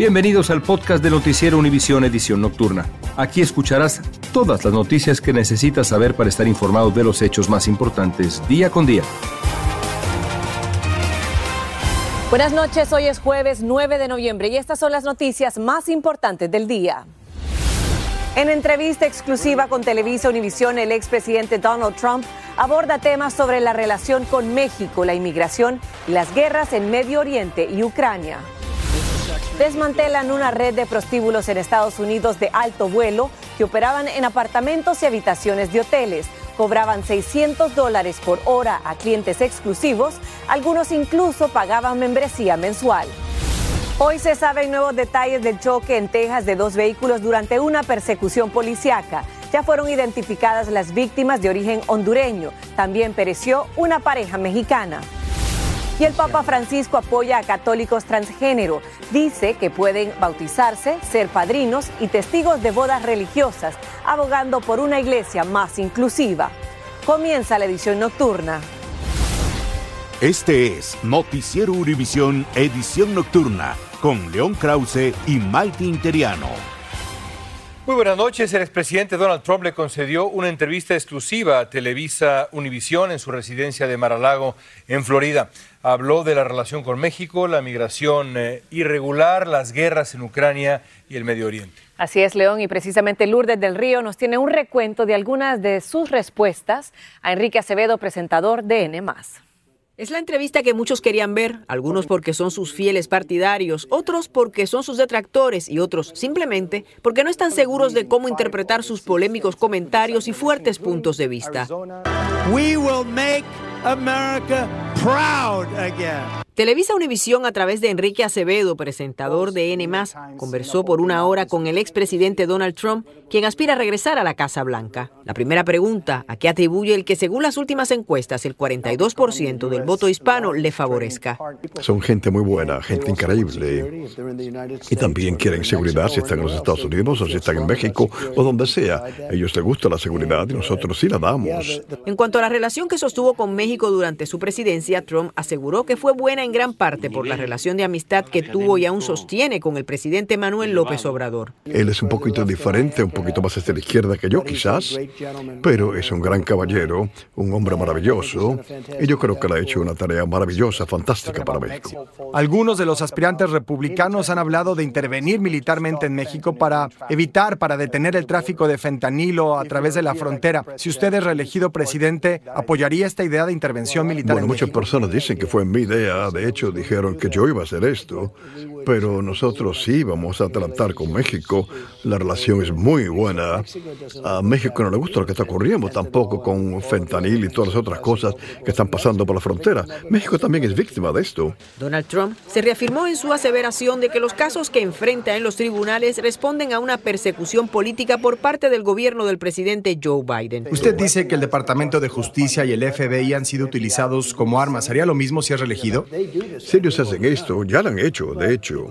Bienvenidos al podcast de Noticiero Univisión Edición Nocturna. Aquí escucharás todas las noticias que necesitas saber para estar informado de los hechos más importantes día con día. Buenas noches, hoy es jueves 9 de noviembre y estas son las noticias más importantes del día. En entrevista exclusiva con Televisa Univisión, el expresidente Donald Trump aborda temas sobre la relación con México, la inmigración y las guerras en Medio Oriente y Ucrania desmantelan una red de prostíbulos en Estados Unidos de alto vuelo que operaban en apartamentos y habitaciones de hoteles. Cobraban 600 dólares por hora a clientes exclusivos, algunos incluso pagaban membresía mensual. Hoy se saben nuevos detalles del choque en Texas de dos vehículos durante una persecución policiaca. Ya fueron identificadas las víctimas de origen hondureño. También pereció una pareja mexicana. Y el Papa Francisco apoya a católicos transgénero. Dice que pueden bautizarse, ser padrinos y testigos de bodas religiosas, abogando por una iglesia más inclusiva. Comienza la edición nocturna. Este es Noticiero Univisión Edición Nocturna con León Krause y Maite Interiano. Muy buenas noches. El expresidente Donald Trump le concedió una entrevista exclusiva a Televisa Univisión en su residencia de Mar-a-Lago, en Florida. Habló de la relación con México, la migración eh, irregular, las guerras en Ucrania y el Medio Oriente. Así es, León, y precisamente Lourdes del Río nos tiene un recuento de algunas de sus respuestas a Enrique Acevedo, presentador de N. Es la entrevista que muchos querían ver, algunos porque son sus fieles partidarios, otros porque son sus detractores y otros simplemente porque no están seguros de cómo interpretar sus polémicos comentarios y fuertes puntos de vista. Televisa Univisión, a través de Enrique Acevedo, presentador de N, conversó por una hora con el expresidente Donald Trump, quien aspira a regresar a la Casa Blanca. La primera pregunta, ¿a qué atribuye el que, según las últimas encuestas, el 42% del voto hispano le favorezca? Son gente muy buena, gente increíble. Y también quieren seguridad si están en los Estados Unidos o si están en México o donde sea. A ellos les gusta la seguridad y nosotros sí la damos. En cuanto a la relación que sostuvo con México durante su presidencia, Trump aseguró que fue buena en gran parte por la relación de amistad que tuvo y aún sostiene con el presidente Manuel López Obrador. Él es un poquito diferente, un poquito más hacia la izquierda que yo quizás, pero es un gran caballero, un hombre maravilloso, y yo creo que le ha hecho una tarea maravillosa, fantástica para México. Algunos de los aspirantes republicanos han hablado de intervenir militarmente en México para evitar, para detener el tráfico de fentanilo a través de la frontera. Si usted es reelegido presidente, ¿apoyaría esta idea de intervención militar? Bueno, muchas personas dicen que fue mi idea, de hecho dijeron que yo iba a hacer esto, pero nosotros sí vamos a tratar con México. La relación es muy buena. A México no le gusta lo que está ocurriendo tampoco con fentanil y todas las otras cosas que están pasando por la frontera. México también es víctima de esto. Donald Trump se reafirmó en su aseveración de que los casos que enfrenta en los tribunales responden a una persecución política por parte del gobierno del presidente Joe Biden. Usted dice que el Departamento de Justicia y el FBI han sido utilizados como armas. ¿Haría lo mismo si es reelegido? Si ellos hacen esto, ya lo han hecho, de hecho.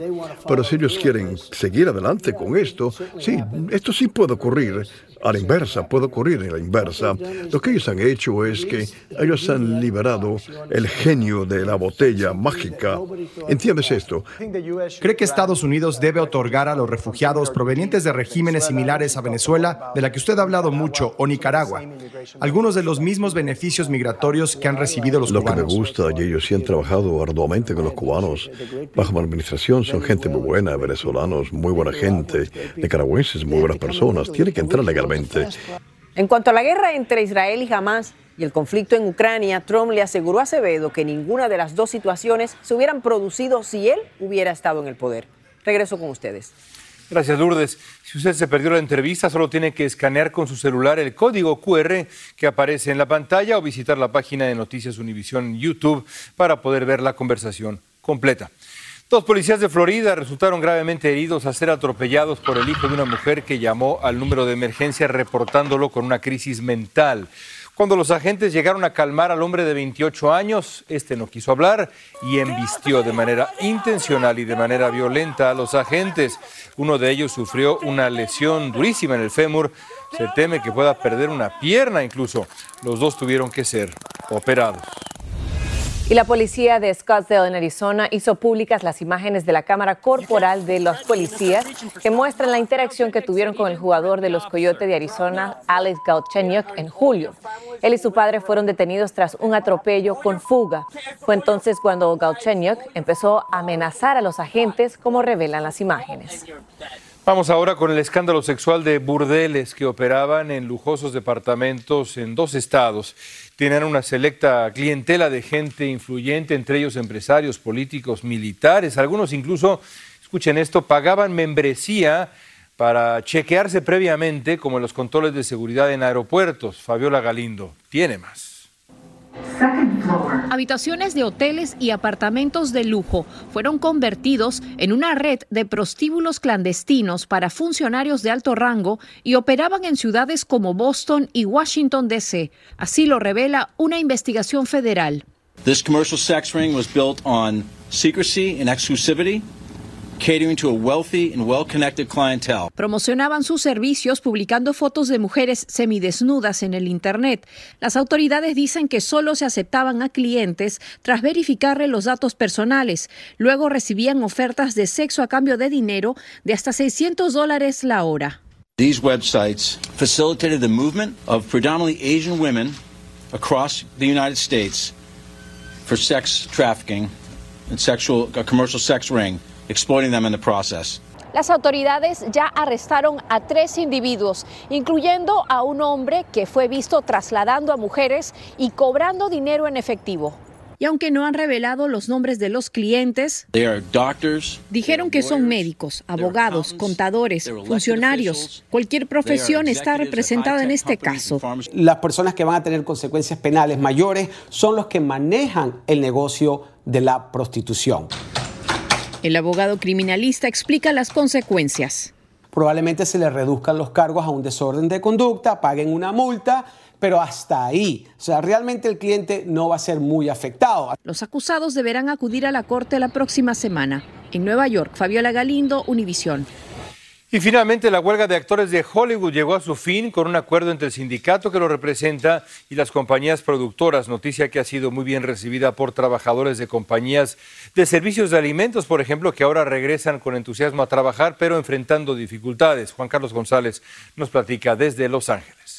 Pero si ellos quieren seguir adelante con esto, sí, esto sí puede ocurrir a la inversa, puede ocurrir en la inversa. Lo que ellos han hecho es que ellos han liberado el genio de la botella mágica. ¿Entiendes esto? ¿Cree que Estados Unidos debe otorgar a los refugiados provenientes de regímenes similares a Venezuela, de la que usted ha hablado mucho, o Nicaragua, algunos de los mismos beneficios migratorios que han recibido los cubanos? Lo que me gusta, y ellos sí han trabajado arduamente con los cubanos. Bajo mi administración son gente muy buena, venezolanos, muy buena gente, nicaragüenses, muy buenas personas. Tiene que entrar legalmente en cuanto a la guerra entre Israel y Hamas y el conflicto en Ucrania, Trump le aseguró a Acevedo que ninguna de las dos situaciones se hubieran producido si él hubiera estado en el poder. Regreso con ustedes. Gracias, Lourdes. Si usted se perdió la entrevista, solo tiene que escanear con su celular el código QR que aparece en la pantalla o visitar la página de Noticias Univisión en YouTube para poder ver la conversación completa. Dos policías de Florida resultaron gravemente heridos a ser atropellados por el hijo de una mujer que llamó al número de emergencia reportándolo con una crisis mental. Cuando los agentes llegaron a calmar al hombre de 28 años, este no quiso hablar y embistió de manera intencional y de manera violenta a los agentes. Uno de ellos sufrió una lesión durísima en el fémur. Se teme que pueda perder una pierna incluso. Los dos tuvieron que ser operados. Y la policía de Scottsdale, en Arizona, hizo públicas las imágenes de la cámara corporal de los policías que muestran la interacción que tuvieron con el jugador de los Coyotes de Arizona, Alex Galchenyuk, en julio. Él y su padre fueron detenidos tras un atropello con fuga. Fue entonces cuando Galchenyuk empezó a amenazar a los agentes, como revelan las imágenes. Vamos ahora con el escándalo sexual de burdeles que operaban en lujosos departamentos en dos estados. Tienen una selecta clientela de gente influyente, entre ellos empresarios, políticos, militares. Algunos incluso, escuchen esto, pagaban membresía para chequearse previamente, como en los controles de seguridad en aeropuertos. Fabiola Galindo tiene más. Habitaciones de hoteles y apartamentos de lujo fueron convertidos en una red de prostíbulos clandestinos para funcionarios de alto rango y operaban en ciudades como Boston y Washington, D.C. Así lo revela una investigación federal. This commercial sex ring was built on secrecy and exclusivity catering to a wealthy and well-connected clientele. Promocionaban sus servicios publicando fotos de mujeres semidesnudas en el Internet. Las autoridades dicen que solo se aceptaban a clientes tras verificarle los datos personales. Luego recibían ofertas de sexo a cambio de dinero de hasta 600 dólares la hora. These websites facilitated the movement of predominantly Asian women across the United States for sex trafficking and sexual, a commercial sex ring exploiting them in the process. Las autoridades ya arrestaron a tres individuos, incluyendo a un hombre que fue visto trasladando a mujeres y cobrando dinero en efectivo. Y aunque no han revelado los nombres de los clientes, dijeron que son médicos, abogados, contadores, funcionarios. Cualquier profesión está representada en este caso. Las personas que van a tener consecuencias penales mayores son los que manejan el negocio de la prostitución. El abogado criminalista explica las consecuencias. Probablemente se le reduzcan los cargos a un desorden de conducta, paguen una multa, pero hasta ahí. O sea, realmente el cliente no va a ser muy afectado. Los acusados deberán acudir a la corte la próxima semana. En Nueva York, Fabiola Galindo, Univisión. Y finalmente la huelga de actores de Hollywood llegó a su fin con un acuerdo entre el sindicato que lo representa y las compañías productoras, noticia que ha sido muy bien recibida por trabajadores de compañías de servicios de alimentos, por ejemplo, que ahora regresan con entusiasmo a trabajar, pero enfrentando dificultades. Juan Carlos González nos platica desde Los Ángeles.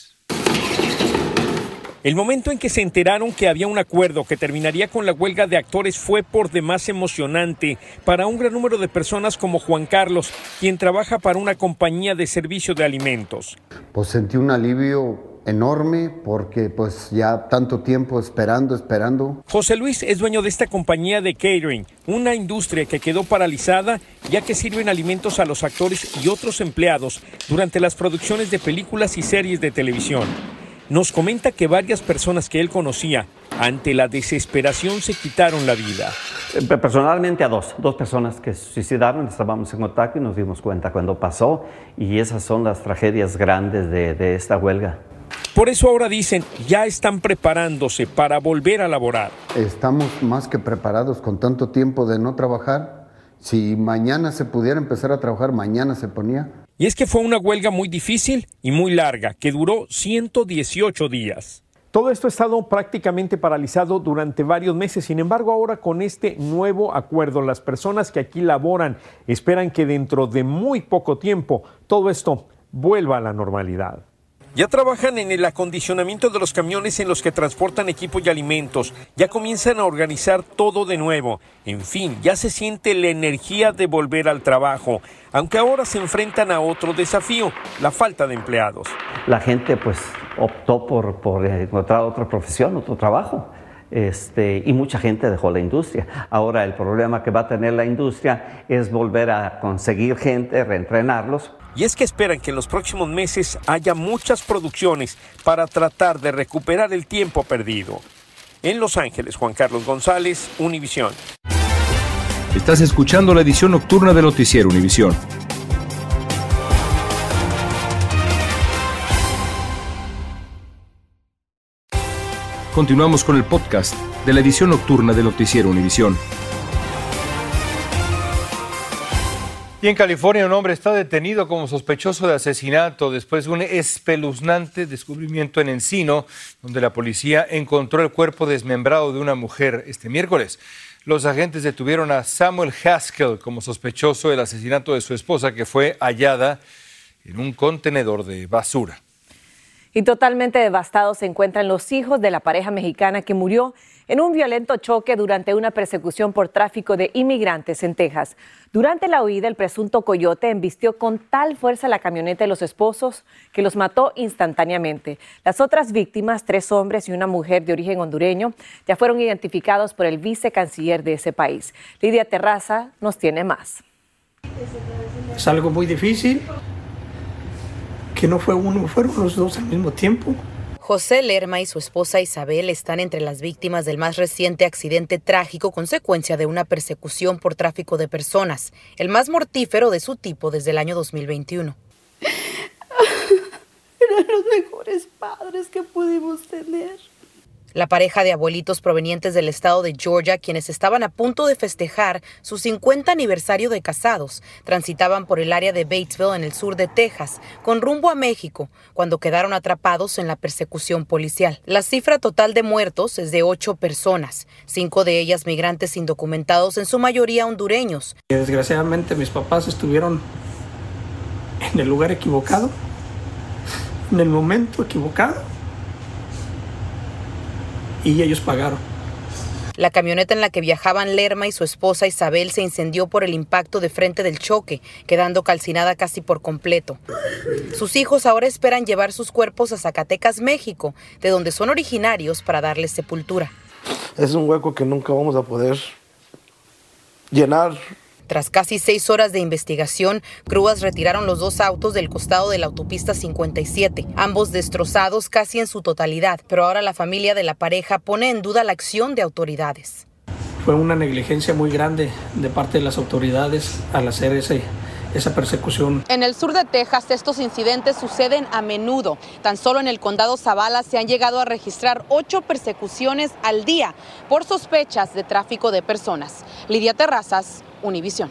El momento en que se enteraron que había un acuerdo que terminaría con la huelga de actores fue por demás emocionante para un gran número de personas como Juan Carlos, quien trabaja para una compañía de servicio de alimentos. Pues sentí un alivio enorme porque pues ya tanto tiempo esperando, esperando. José Luis es dueño de esta compañía de catering, una industria que quedó paralizada ya que sirven alimentos a los actores y otros empleados durante las producciones de películas y series de televisión nos comenta que varias personas que él conocía ante la desesperación se quitaron la vida. Eh, personalmente a dos, dos personas que se suicidaron, estábamos en contacto y nos dimos cuenta cuando pasó y esas son las tragedias grandes de, de esta huelga. Por eso ahora dicen, ya están preparándose para volver a laborar. Estamos más que preparados con tanto tiempo de no trabajar. Si mañana se pudiera empezar a trabajar, mañana se ponía. Y es que fue una huelga muy difícil y muy larga, que duró 118 días. Todo esto ha estado prácticamente paralizado durante varios meses. Sin embargo, ahora con este nuevo acuerdo, las personas que aquí laboran esperan que dentro de muy poco tiempo todo esto vuelva a la normalidad. Ya trabajan en el acondicionamiento de los camiones en los que transportan equipo y alimentos. Ya comienzan a organizar todo de nuevo. En fin, ya se siente la energía de volver al trabajo, aunque ahora se enfrentan a otro desafío, la falta de empleados. La gente pues optó por, por encontrar otra profesión, otro trabajo. Este, y mucha gente dejó la industria. Ahora el problema que va a tener la industria es volver a conseguir gente, reentrenarlos y es que esperan que en los próximos meses haya muchas producciones para tratar de recuperar el tiempo perdido. En Los Ángeles, Juan Carlos González, Univisión. Estás escuchando la edición nocturna de Noticiero Univisión. Continuamos con el podcast de la edición nocturna de Noticiero Univisión. Y en California un hombre está detenido como sospechoso de asesinato después de un espeluznante descubrimiento en Encino, donde la policía encontró el cuerpo desmembrado de una mujer este miércoles. Los agentes detuvieron a Samuel Haskell como sospechoso del asesinato de su esposa, que fue hallada en un contenedor de basura. Y totalmente devastados se encuentran los hijos de la pareja mexicana que murió en un violento choque durante una persecución por tráfico de inmigrantes en Texas. Durante la huida, el presunto coyote embistió con tal fuerza la camioneta de los esposos que los mató instantáneamente. Las otras víctimas, tres hombres y una mujer de origen hondureño, ya fueron identificados por el vicecanciller de ese país. Lidia Terraza nos tiene más. Es algo muy difícil, que no fue uno, fueron los dos al mismo tiempo. José Lerma y su esposa Isabel están entre las víctimas del más reciente accidente trágico consecuencia de una persecución por tráfico de personas, el más mortífero de su tipo desde el año 2021. Eran los mejores padres que pudimos tener. La pareja de abuelitos provenientes del estado de Georgia, quienes estaban a punto de festejar su 50 aniversario de casados, transitaban por el área de Batesville en el sur de Texas, con rumbo a México, cuando quedaron atrapados en la persecución policial. La cifra total de muertos es de ocho personas, cinco de ellas migrantes indocumentados, en su mayoría hondureños. Desgraciadamente mis papás estuvieron en el lugar equivocado, en el momento equivocado y ellos pagaron. La camioneta en la que viajaban Lerma y su esposa Isabel se incendió por el impacto de frente del choque, quedando calcinada casi por completo. Sus hijos ahora esperan llevar sus cuerpos a Zacatecas, México, de donde son originarios para darles sepultura. Es un hueco que nunca vamos a poder llenar tras casi seis horas de investigación, grúas retiraron los dos autos del costado de la autopista 57, ambos destrozados casi en su totalidad, pero ahora la familia de la pareja pone en duda la acción de autoridades. Fue una negligencia muy grande de parte de las autoridades al hacer ese, esa persecución. En el sur de Texas estos incidentes suceden a menudo. Tan solo en el condado Zavala se han llegado a registrar ocho persecuciones al día por sospechas de tráfico de personas. Lidia Terrazas, Univisión.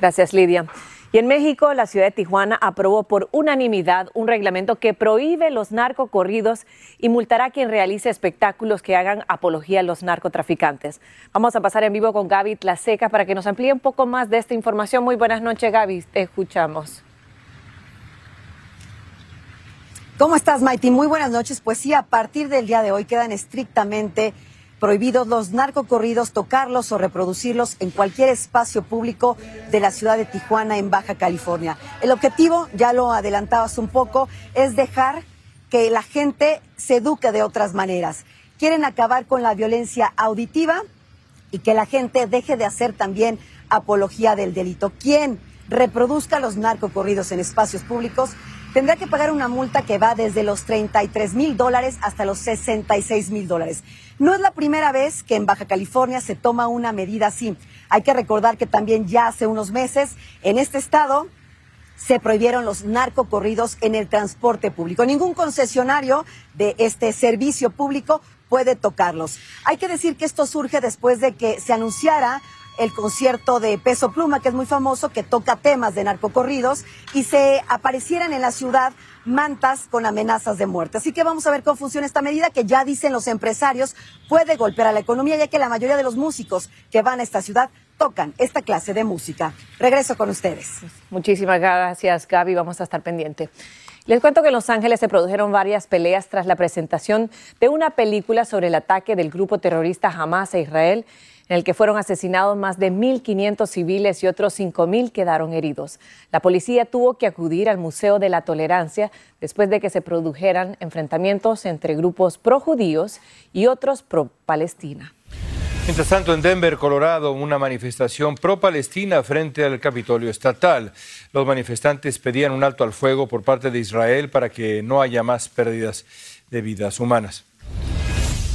Gracias, Lidia. Y en México, la ciudad de Tijuana aprobó por unanimidad un reglamento que prohíbe los narcocorridos y multará a quien realice espectáculos que hagan apología a los narcotraficantes. Vamos a pasar en vivo con Gaby Tlaseca para que nos amplíe un poco más de esta información. Muy buenas noches, Gaby. Te escuchamos. ¿Cómo estás, Maiti? Muy buenas noches. Pues sí, a partir del día de hoy quedan estrictamente prohibidos los narcocorridos, tocarlos o reproducirlos en cualquier espacio público de la ciudad de Tijuana, en Baja California. El objetivo, ya lo adelantabas un poco, es dejar que la gente se eduque de otras maneras. Quieren acabar con la violencia auditiva y que la gente deje de hacer también apología del delito. Quien reproduzca los narcocorridos en espacios públicos tendrá que pagar una multa que va desde los 33 mil dólares hasta los 66 mil dólares. No es la primera vez que en Baja California se toma una medida así. Hay que recordar que también ya hace unos meses en este estado se prohibieron los narcocorridos en el transporte público. Ningún concesionario de este servicio público puede tocarlos. Hay que decir que esto surge después de que se anunciara el concierto de Peso Pluma, que es muy famoso, que toca temas de narcocorridos, y se aparecieran en la ciudad mantas con amenazas de muerte. Así que vamos a ver cómo funciona esta medida que ya dicen los empresarios puede golpear a la economía, ya que la mayoría de los músicos que van a esta ciudad tocan esta clase de música. Regreso con ustedes. Muchísimas gracias, Gaby. Vamos a estar pendiente. Les cuento que en Los Ángeles se produjeron varias peleas tras la presentación de una película sobre el ataque del grupo terrorista Hamas a Israel en el que fueron asesinados más de 1.500 civiles y otros 5.000 quedaron heridos. La policía tuvo que acudir al Museo de la Tolerancia después de que se produjeran enfrentamientos entre grupos pro-judíos y otros pro-Palestina. Mientras tanto, en Denver, Colorado, una manifestación pro-Palestina frente al Capitolio Estatal. Los manifestantes pedían un alto al fuego por parte de Israel para que no haya más pérdidas de vidas humanas.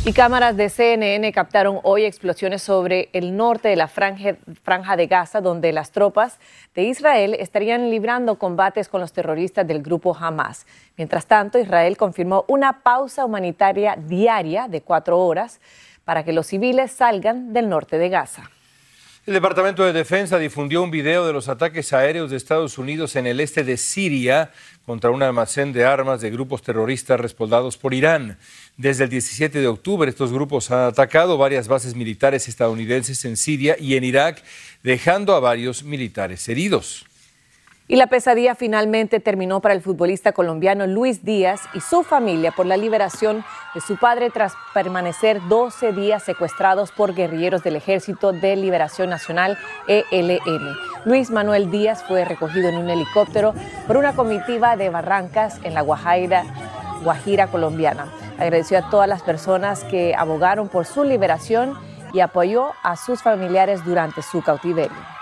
Y cámaras de CNN captaron hoy explosiones sobre el norte de la franja, de Gaza, donde las tropas de Israel estarían librando combates con los terroristas del grupo Hamas. Mientras tanto, Israel confirmó una pausa humanitaria diaria de cuatro horas para que los civiles salgan del norte de Gaza. El Departamento de Defensa difundió un video de los ataques aéreos de Estados Unidos en el este de Siria contra un almacén de armas de grupos terroristas respaldados por Irán. Desde el 17 de octubre estos grupos han atacado varias bases militares estadounidenses en Siria y en Irak, dejando a varios militares heridos. Y la pesadilla finalmente terminó para el futbolista colombiano Luis Díaz y su familia por la liberación de su padre tras permanecer 12 días secuestrados por guerrilleros del Ejército de Liberación Nacional, ELN. Luis Manuel Díaz fue recogido en un helicóptero por una comitiva de Barrancas en la Guajira, colombiana. Agradeció a todas las personas que abogaron por su liberación y apoyó a sus familiares durante su cautiverio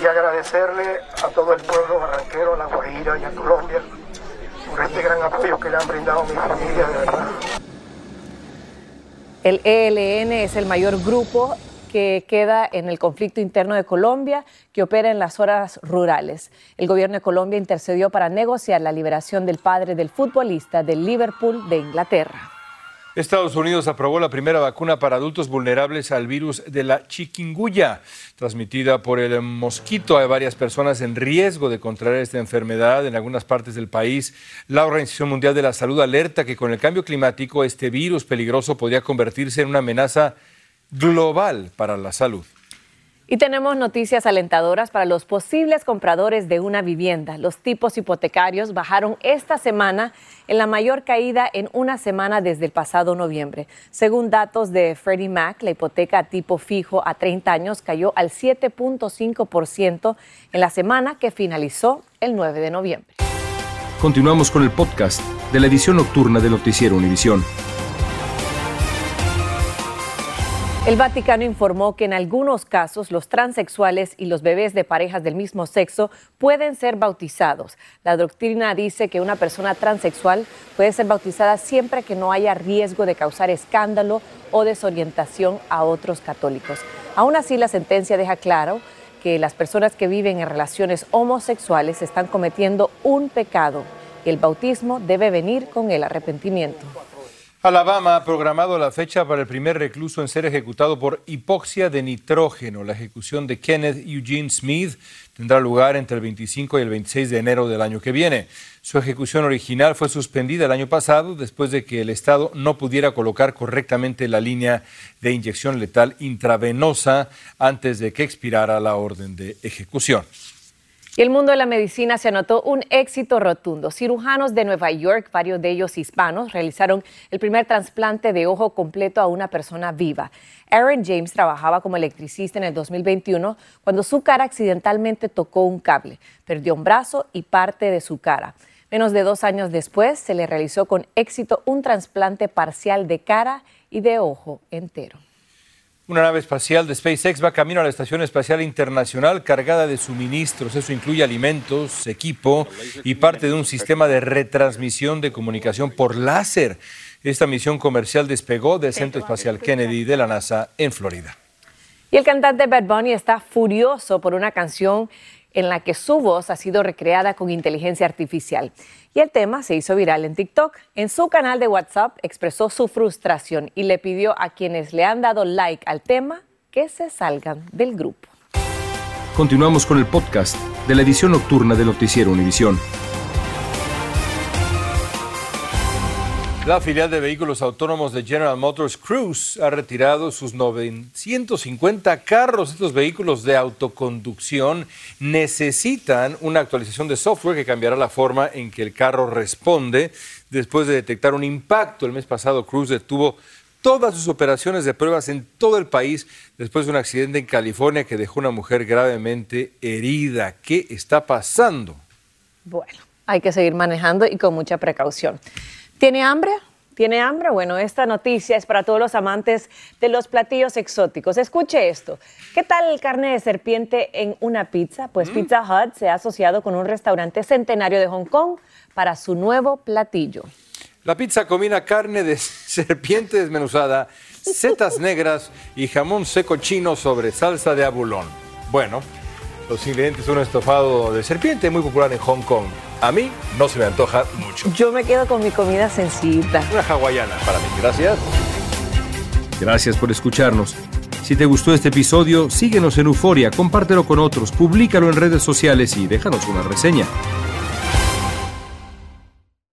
y agradecerle a todo el pueblo barranquero, a La Guajira y a Colombia por este gran apoyo que le han brindado a mi familia, de verdad. El ELN es el mayor grupo que queda en el conflicto interno de Colombia, que opera en las zonas rurales. El gobierno de Colombia intercedió para negociar la liberación del padre del futbolista del Liverpool de Inglaterra. Estados Unidos aprobó la primera vacuna para adultos vulnerables al virus de la chikungunya, transmitida por el mosquito. Hay varias personas en riesgo de contraer esta enfermedad en algunas partes del país. La Organización Mundial de la Salud alerta que con el cambio climático este virus peligroso podría convertirse en una amenaza global para la salud. Y tenemos noticias alentadoras para los posibles compradores de una vivienda. Los tipos hipotecarios bajaron esta semana en la mayor caída en una semana desde el pasado noviembre. Según datos de Freddie Mac, la hipoteca tipo fijo a 30 años cayó al 7.5% en la semana que finalizó el 9 de noviembre. Continuamos con el podcast de la edición nocturna de Noticiero Univisión. El Vaticano informó que en algunos casos los transexuales y los bebés de parejas del mismo sexo pueden ser bautizados. La doctrina dice que una persona transexual puede ser bautizada siempre que no haya riesgo de causar escándalo o desorientación a otros católicos. Aún así, la sentencia deja claro que las personas que viven en relaciones homosexuales están cometiendo un pecado y el bautismo debe venir con el arrepentimiento. Alabama ha programado la fecha para el primer recluso en ser ejecutado por hipoxia de nitrógeno. La ejecución de Kenneth Eugene Smith tendrá lugar entre el 25 y el 26 de enero del año que viene. Su ejecución original fue suspendida el año pasado después de que el Estado no pudiera colocar correctamente la línea de inyección letal intravenosa antes de que expirara la orden de ejecución. Y el mundo de la medicina se anotó un éxito rotundo. Cirujanos de Nueva York, varios de ellos hispanos, realizaron el primer trasplante de ojo completo a una persona viva. Aaron James trabajaba como electricista en el 2021 cuando su cara accidentalmente tocó un cable. Perdió un brazo y parte de su cara. Menos de dos años después se le realizó con éxito un trasplante parcial de cara y de ojo entero. Una nave espacial de SpaceX va camino a la Estación Espacial Internacional cargada de suministros. Eso incluye alimentos, equipo y parte de un sistema de retransmisión de comunicación por láser. Esta misión comercial despegó del Centro Espacial Kennedy de la NASA en Florida. Y el cantante Bad Bunny está furioso por una canción en la que su voz ha sido recreada con inteligencia artificial. Y el tema se hizo viral en TikTok. En su canal de WhatsApp expresó su frustración y le pidió a quienes le han dado like al tema que se salgan del grupo. Continuamos con el podcast de la edición nocturna de Noticiero Univisión. La filial de vehículos autónomos de General Motors Cruise ha retirado sus 950 carros. Estos vehículos de autoconducción necesitan una actualización de software que cambiará la forma en que el carro responde después de detectar un impacto. El mes pasado Cruise detuvo todas sus operaciones de pruebas en todo el país después de un accidente en California que dejó una mujer gravemente herida. ¿Qué está pasando? Bueno, hay que seguir manejando y con mucha precaución. ¿Tiene hambre? ¿Tiene hambre? Bueno, esta noticia es para todos los amantes de los platillos exóticos. Escuche esto. ¿Qué tal carne de serpiente en una pizza? Pues mm. Pizza Hut se ha asociado con un restaurante centenario de Hong Kong para su nuevo platillo. La pizza combina carne de serpiente desmenuzada, setas negras y jamón seco chino sobre salsa de abulón. Bueno, los ingredientes son un estofado de serpiente muy popular en Hong Kong. A mí no se me antoja mucho. Yo me quedo con mi comida sencillita. Una hawaiana para mí. Gracias. Gracias por escucharnos. Si te gustó este episodio, síguenos en Euforia, compártelo con otros, públicalo en redes sociales y déjanos una reseña.